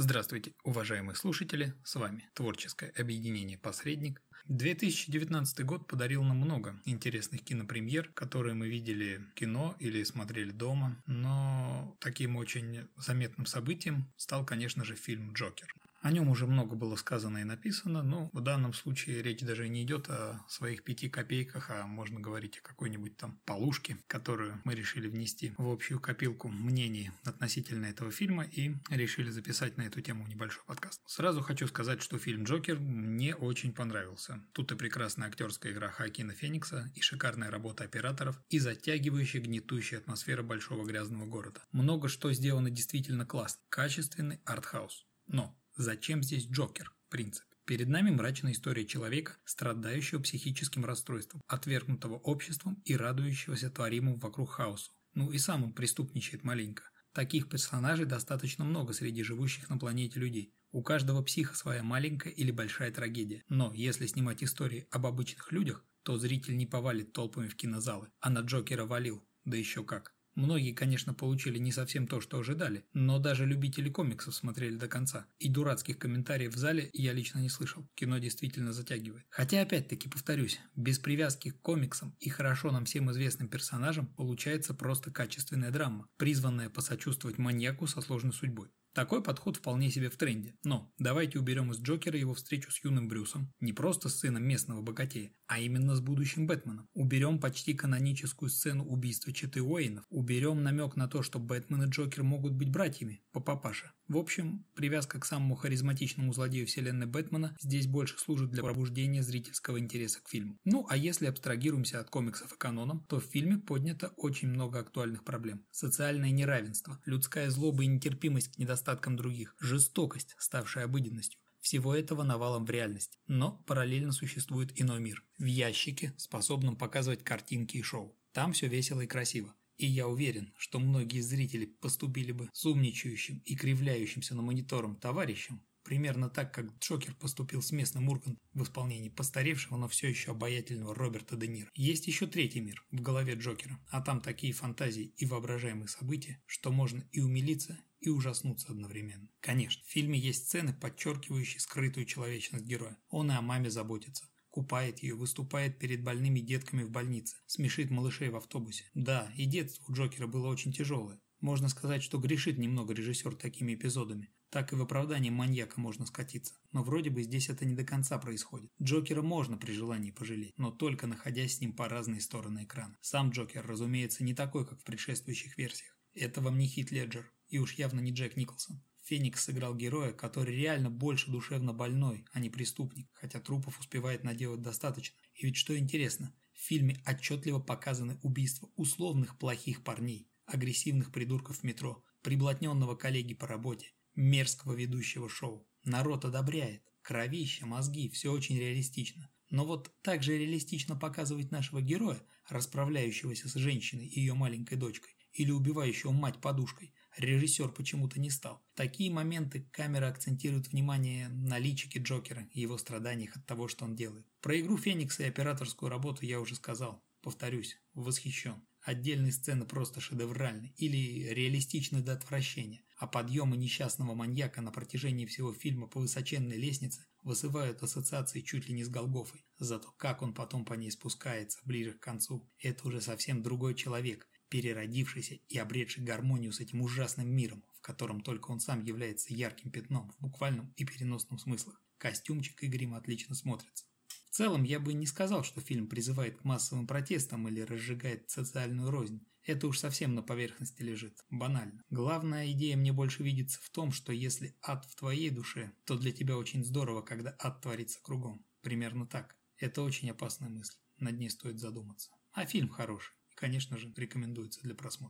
Здравствуйте, уважаемые слушатели, с вами творческое объединение «Посредник». 2019 год подарил нам много интересных кинопремьер, которые мы видели в кино или смотрели дома, но таким очень заметным событием стал, конечно же, фильм «Джокер». О нем уже много было сказано и написано, но в данном случае речь даже не идет о своих пяти копейках, а можно говорить о какой-нибудь там полушке, которую мы решили внести в общую копилку мнений относительно этого фильма и решили записать на эту тему небольшой подкаст. Сразу хочу сказать, что фильм «Джокер» мне очень понравился. Тут и прекрасная актерская игра Хакина Феникса, и шикарная работа операторов, и затягивающая гнетущая атмосфера большого грязного города. Много что сделано действительно классно. Качественный артхаус. Но зачем здесь Джокер? Принцип. Перед нами мрачная история человека, страдающего психическим расстройством, отвергнутого обществом и радующегося творимому вокруг хаосу. Ну и сам он преступничает маленько – Таких персонажей достаточно много среди живущих на планете людей. У каждого психа своя маленькая или большая трагедия. Но если снимать истории об обычных людях, то зритель не повалит толпами в кинозалы, а на Джокера валил. Да еще как. Многие, конечно, получили не совсем то, что ожидали, но даже любители комиксов смотрели до конца. И дурацких комментариев в зале я лично не слышал. Кино действительно затягивает. Хотя, опять-таки, повторюсь, без привязки к комиксам и хорошо нам всем известным персонажам получается просто качественная драма, призванная посочувствовать маньяку со сложной судьбой. Такой подход вполне себе в тренде. Но давайте уберем из Джокера его встречу с юным Брюсом, не просто с сыном местного богатея, а именно с будущим Бэтменом. Уберем почти каноническую сцену убийства Читы Уэйнов. Уберем намек на то, что Бэтмен и Джокер могут быть братьями по папаше. В общем, привязка к самому харизматичному злодею вселенной Бэтмена здесь больше служит для пробуждения зрительского интереса к фильму. Ну а если абстрагируемся от комиксов и каноном, то в фильме поднято очень много актуальных проблем. Социальное неравенство, людская злоба и нетерпимость к недостаткам других, жестокость, ставшая обыденностью. Всего этого навалом в реальности. Но параллельно существует иной мир. В ящике, способном показывать картинки и шоу. Там все весело и красиво. И я уверен, что многие зрители поступили бы с умничающим и кривляющимся на монитором товарищем, примерно так, как Джокер поступил с местным Урган в исполнении постаревшего, но все еще обаятельного Роберта Де Ниро. Есть еще третий мир в голове Джокера, а там такие фантазии и воображаемые события, что можно и умилиться, и ужаснуться одновременно. Конечно, в фильме есть сцены, подчеркивающие скрытую человечность героя. Он и о маме заботится купает ее, выступает перед больными детками в больнице, смешит малышей в автобусе. Да, и детство у Джокера было очень тяжелое. Можно сказать, что грешит немного режиссер такими эпизодами. Так и в оправдании маньяка можно скатиться. Но вроде бы здесь это не до конца происходит. Джокера можно при желании пожалеть, но только находясь с ним по разные стороны экрана. Сам Джокер, разумеется, не такой, как в предшествующих версиях. Это вам не Хит Леджер, и уж явно не Джек Николсон. Феникс сыграл героя, который реально больше душевно больной, а не преступник, хотя трупов успевает наделать достаточно. И ведь что интересно, в фильме отчетливо показаны убийства условных плохих парней, агрессивных придурков в метро, приблотненного коллеги по работе, мерзкого ведущего шоу. Народ одобряет. Кровища, мозги, все очень реалистично. Но вот так же реалистично показывать нашего героя, расправляющегося с женщиной и ее маленькой дочкой, или убивающего мать подушкой, режиссер почему-то не стал. Такие моменты камера акцентирует внимание на личике Джокера и его страданиях от того, что он делает. Про игру Феникса и операторскую работу я уже сказал. Повторюсь, восхищен. Отдельные сцены просто шедевральны или реалистичны до отвращения, а подъемы несчастного маньяка на протяжении всего фильма по высоченной лестнице вызывают ассоциации чуть ли не с Голгофой. Зато как он потом по ней спускается ближе к концу, это уже совсем другой человек, переродившийся и обретший гармонию с этим ужасным миром, в котором только он сам является ярким пятном в буквальном и переносном смыслах. Костюмчик и грим отлично смотрятся. Целом, я бы не сказал, что фильм призывает к массовым протестам или разжигает социальную рознь. Это уж совсем на поверхности лежит. Банально. Главная идея мне больше видится в том, что если ад в твоей душе, то для тебя очень здорово, когда ад творится кругом. Примерно так. Это очень опасная мысль. Над ней стоит задуматься. А фильм хороший конечно же, рекомендуется для просмотра.